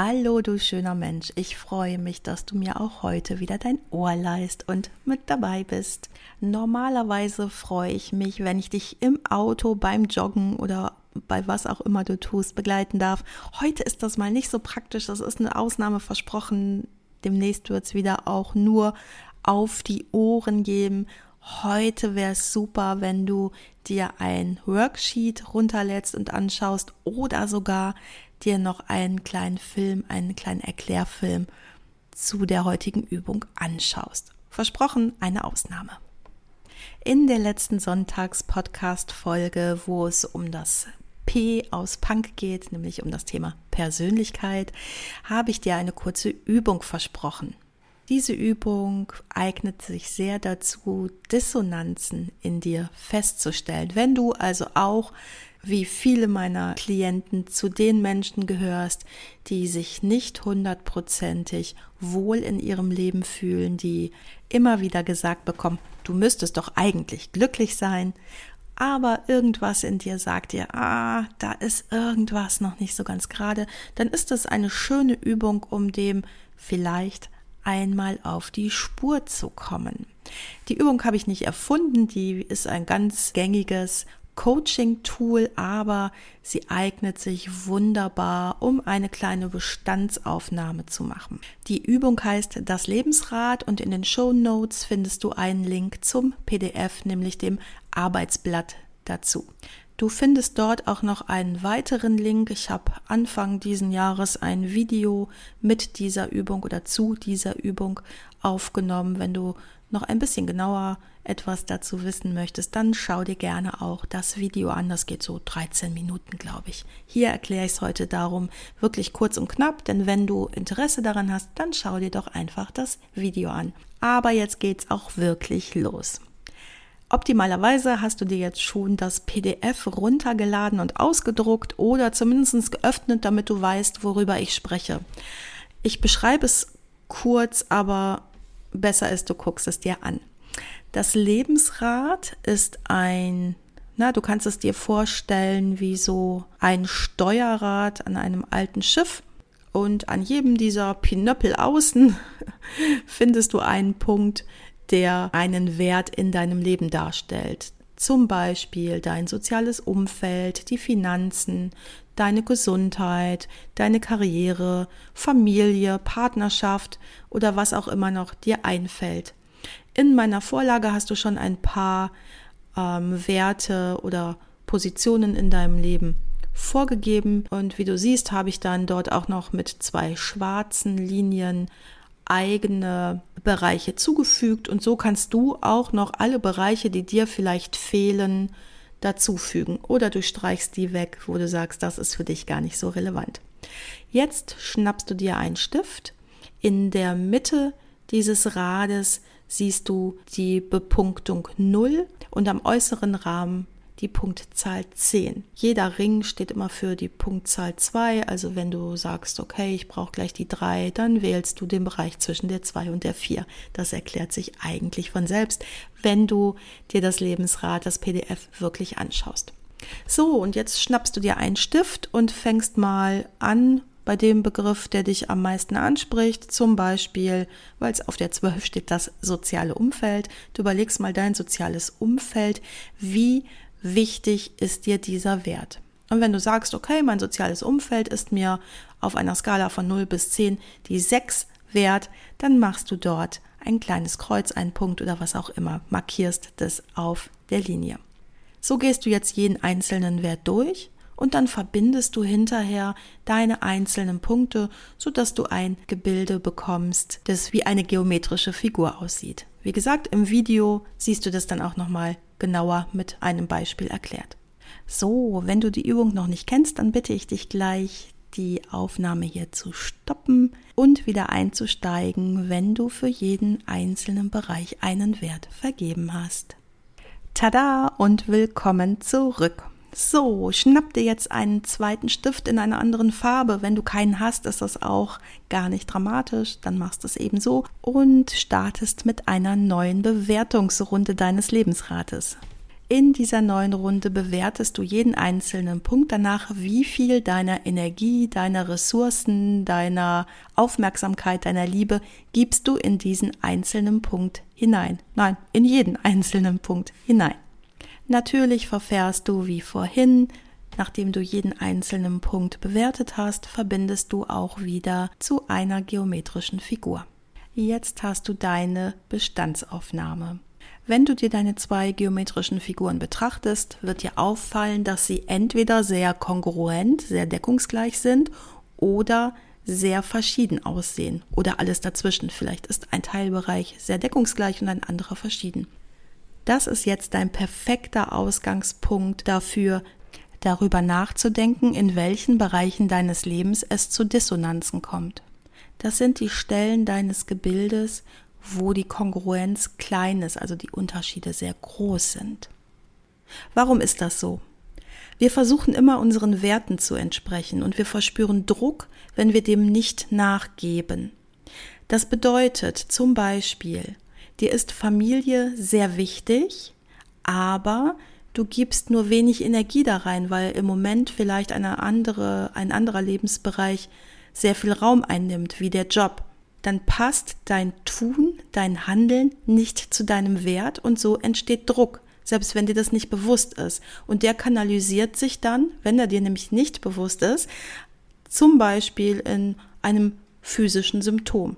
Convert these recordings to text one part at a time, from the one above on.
Hallo, du schöner Mensch. Ich freue mich, dass du mir auch heute wieder dein Ohr leist und mit dabei bist. Normalerweise freue ich mich, wenn ich dich im Auto beim Joggen oder bei was auch immer du tust begleiten darf. Heute ist das mal nicht so praktisch. Das ist eine Ausnahme versprochen. Demnächst wird es wieder auch nur auf die Ohren geben. Heute wäre es super, wenn du dir ein Worksheet runterlädst und anschaust oder sogar dir noch einen kleinen Film, einen kleinen Erklärfilm zu der heutigen Übung anschaust. Versprochen, eine Ausnahme. In der letzten Sonntags-Podcast-Folge, wo es um das P aus Punk geht, nämlich um das Thema Persönlichkeit, habe ich dir eine kurze Übung versprochen. Diese Übung eignet sich sehr dazu, Dissonanzen in dir festzustellen. Wenn du also auch wie viele meiner Klienten zu den Menschen gehörst, die sich nicht hundertprozentig wohl in ihrem Leben fühlen, die immer wieder gesagt bekommen, du müsstest doch eigentlich glücklich sein, aber irgendwas in dir sagt dir, ah, da ist irgendwas noch nicht so ganz gerade, dann ist es eine schöne Übung, um dem vielleicht einmal auf die Spur zu kommen. Die Übung habe ich nicht erfunden, die ist ein ganz gängiges Coaching-Tool, aber sie eignet sich wunderbar, um eine kleine Bestandsaufnahme zu machen. Die Übung heißt das Lebensrad und in den Show Notes findest du einen Link zum PDF, nämlich dem Arbeitsblatt dazu. Du findest dort auch noch einen weiteren Link. Ich habe Anfang diesen Jahres ein Video mit dieser Übung oder zu dieser Übung aufgenommen. Wenn du noch ein bisschen genauer etwas dazu wissen möchtest, dann schau dir gerne auch das Video an. Das geht so 13 Minuten, glaube ich. Hier erkläre ich es heute darum, wirklich kurz und knapp, denn wenn du Interesse daran hast, dann schau dir doch einfach das Video an. Aber jetzt geht's auch wirklich los. Optimalerweise hast du dir jetzt schon das PDF runtergeladen und ausgedruckt oder zumindest geöffnet, damit du weißt, worüber ich spreche. Ich beschreibe es kurz, aber besser ist, du guckst es dir an. Das Lebensrad ist ein, na, du kannst es dir vorstellen wie so ein Steuerrad an einem alten Schiff. Und an jedem dieser Pinöppel außen findest du einen Punkt, der einen Wert in deinem Leben darstellt. Zum Beispiel dein soziales Umfeld, die Finanzen, deine Gesundheit, deine Karriere, Familie, Partnerschaft oder was auch immer noch dir einfällt. In meiner Vorlage hast du schon ein paar ähm, Werte oder Positionen in deinem Leben vorgegeben und wie du siehst, habe ich dann dort auch noch mit zwei schwarzen Linien eigene Bereiche zugefügt und so kannst du auch noch alle Bereiche, die dir vielleicht fehlen, dazufügen oder du streichst die weg, wo du sagst, das ist für dich gar nicht so relevant. Jetzt schnappst du dir einen Stift. In der Mitte dieses Rades siehst du die Bepunktung 0 und am äußeren Rahmen die Punktzahl 10. Jeder Ring steht immer für die Punktzahl 2. Also wenn du sagst, okay, ich brauche gleich die 3, dann wählst du den Bereich zwischen der 2 und der 4. Das erklärt sich eigentlich von selbst, wenn du dir das Lebensrad, das PDF wirklich anschaust. So, und jetzt schnappst du dir einen Stift und fängst mal an bei dem Begriff, der dich am meisten anspricht, zum Beispiel, weil es auf der 12 steht, das soziale Umfeld. Du überlegst mal dein soziales Umfeld, wie wichtig ist dir dieser Wert? Und wenn du sagst, okay, mein soziales Umfeld ist mir auf einer Skala von 0 bis 10 die 6 wert, dann machst du dort ein kleines Kreuz, einen Punkt oder was auch immer, markierst das auf der Linie. So gehst du jetzt jeden einzelnen Wert durch und dann verbindest du hinterher deine einzelnen Punkte, sodass du ein Gebilde bekommst, das wie eine geometrische Figur aussieht. Wie gesagt, im Video siehst du das dann auch nochmal genauer mit einem Beispiel erklärt. So, wenn du die Übung noch nicht kennst, dann bitte ich dich gleich, die Aufnahme hier zu stoppen und wieder einzusteigen, wenn du für jeden einzelnen Bereich einen Wert vergeben hast. Tada und willkommen zurück. So, schnapp dir jetzt einen zweiten Stift in einer anderen Farbe. Wenn du keinen hast, ist das auch gar nicht dramatisch. Dann machst du es eben so und startest mit einer neuen Bewertungsrunde deines Lebensrates. In dieser neuen Runde bewertest du jeden einzelnen Punkt danach, wie viel deiner Energie, deiner Ressourcen, deiner Aufmerksamkeit, deiner Liebe gibst du in diesen einzelnen Punkt hinein. Nein, in jeden einzelnen Punkt hinein. Natürlich verfährst du wie vorhin, nachdem du jeden einzelnen Punkt bewertet hast, verbindest du auch wieder zu einer geometrischen Figur. Jetzt hast du deine Bestandsaufnahme. Wenn du dir deine zwei geometrischen Figuren betrachtest, wird dir auffallen, dass sie entweder sehr kongruent, sehr deckungsgleich sind oder sehr verschieden aussehen oder alles dazwischen. Vielleicht ist ein Teilbereich sehr deckungsgleich und ein anderer verschieden. Das ist jetzt dein perfekter Ausgangspunkt dafür, darüber nachzudenken, in welchen Bereichen deines Lebens es zu Dissonanzen kommt. Das sind die Stellen deines Gebildes, wo die Kongruenz klein ist, also die Unterschiede sehr groß sind. Warum ist das so? Wir versuchen immer unseren Werten zu entsprechen und wir verspüren Druck, wenn wir dem nicht nachgeben. Das bedeutet zum Beispiel, dir ist Familie sehr wichtig, aber du gibst nur wenig Energie da rein, weil im Moment vielleicht eine andere, ein anderer Lebensbereich sehr viel Raum einnimmt, wie der Job dann passt dein Tun, dein Handeln nicht zu deinem Wert und so entsteht Druck, selbst wenn dir das nicht bewusst ist. Und der kanalisiert sich dann, wenn er dir nämlich nicht bewusst ist, zum Beispiel in einem physischen Symptom.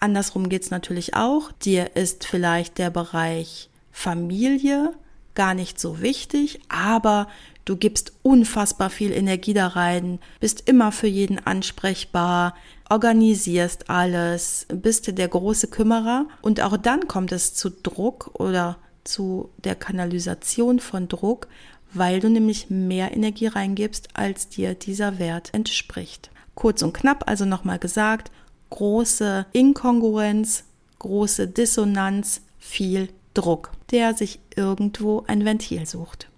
Andersrum geht es natürlich auch. Dir ist vielleicht der Bereich Familie gar nicht so wichtig, aber du gibst unfassbar viel Energie da rein, bist immer für jeden ansprechbar, organisierst alles, bist der große Kümmerer und auch dann kommt es zu Druck oder zu der Kanalisation von Druck, weil du nämlich mehr Energie reingibst, als dir dieser Wert entspricht. Kurz und knapp also nochmal gesagt, große Inkongruenz, große Dissonanz, viel Druck, der sich irgendwo ein Ventil sucht.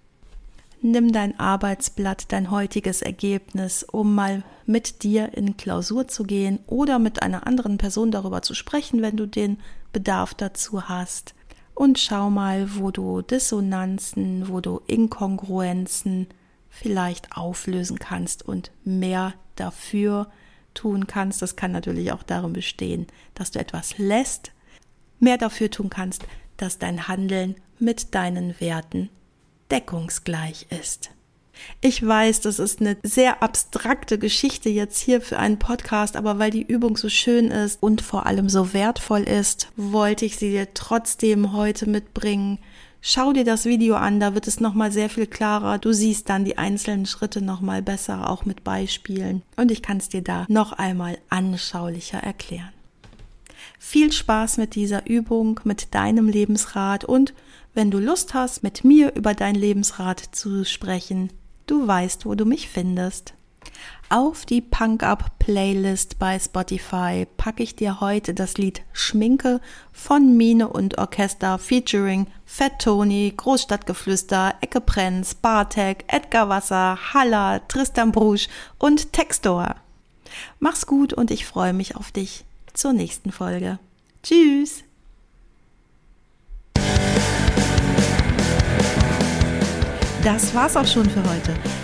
Nimm dein Arbeitsblatt, dein heutiges Ergebnis, um mal mit dir in Klausur zu gehen oder mit einer anderen Person darüber zu sprechen, wenn du den Bedarf dazu hast. Und schau mal, wo du Dissonanzen, wo du Inkongruenzen vielleicht auflösen kannst und mehr dafür tun kannst. Das kann natürlich auch darum bestehen, dass du etwas lässt, mehr dafür tun kannst, dass dein Handeln mit deinen Werten deckungsgleich ist. Ich weiß, das ist eine sehr abstrakte Geschichte jetzt hier für einen Podcast, aber weil die Übung so schön ist und vor allem so wertvoll ist, wollte ich sie dir trotzdem heute mitbringen. Schau dir das Video an, da wird es nochmal sehr viel klarer. Du siehst dann die einzelnen Schritte nochmal besser, auch mit Beispielen. Und ich kann es dir da noch einmal anschaulicher erklären. Viel Spaß mit dieser Übung, mit deinem Lebensrat und wenn du Lust hast, mit mir über dein Lebensrat zu sprechen, du weißt, wo du mich findest. Auf die Punk Up Playlist bei Spotify packe ich dir heute das Lied Schminke von Mine und Orchester featuring Fat Tony, Großstadtgeflüster, Ecke Prenz, Bartek, Edgar Wasser, Halla, Tristan Brusch und Textor. Mach's gut und ich freue mich auf dich zur nächsten Folge. Tschüss! Das war's auch schon für heute.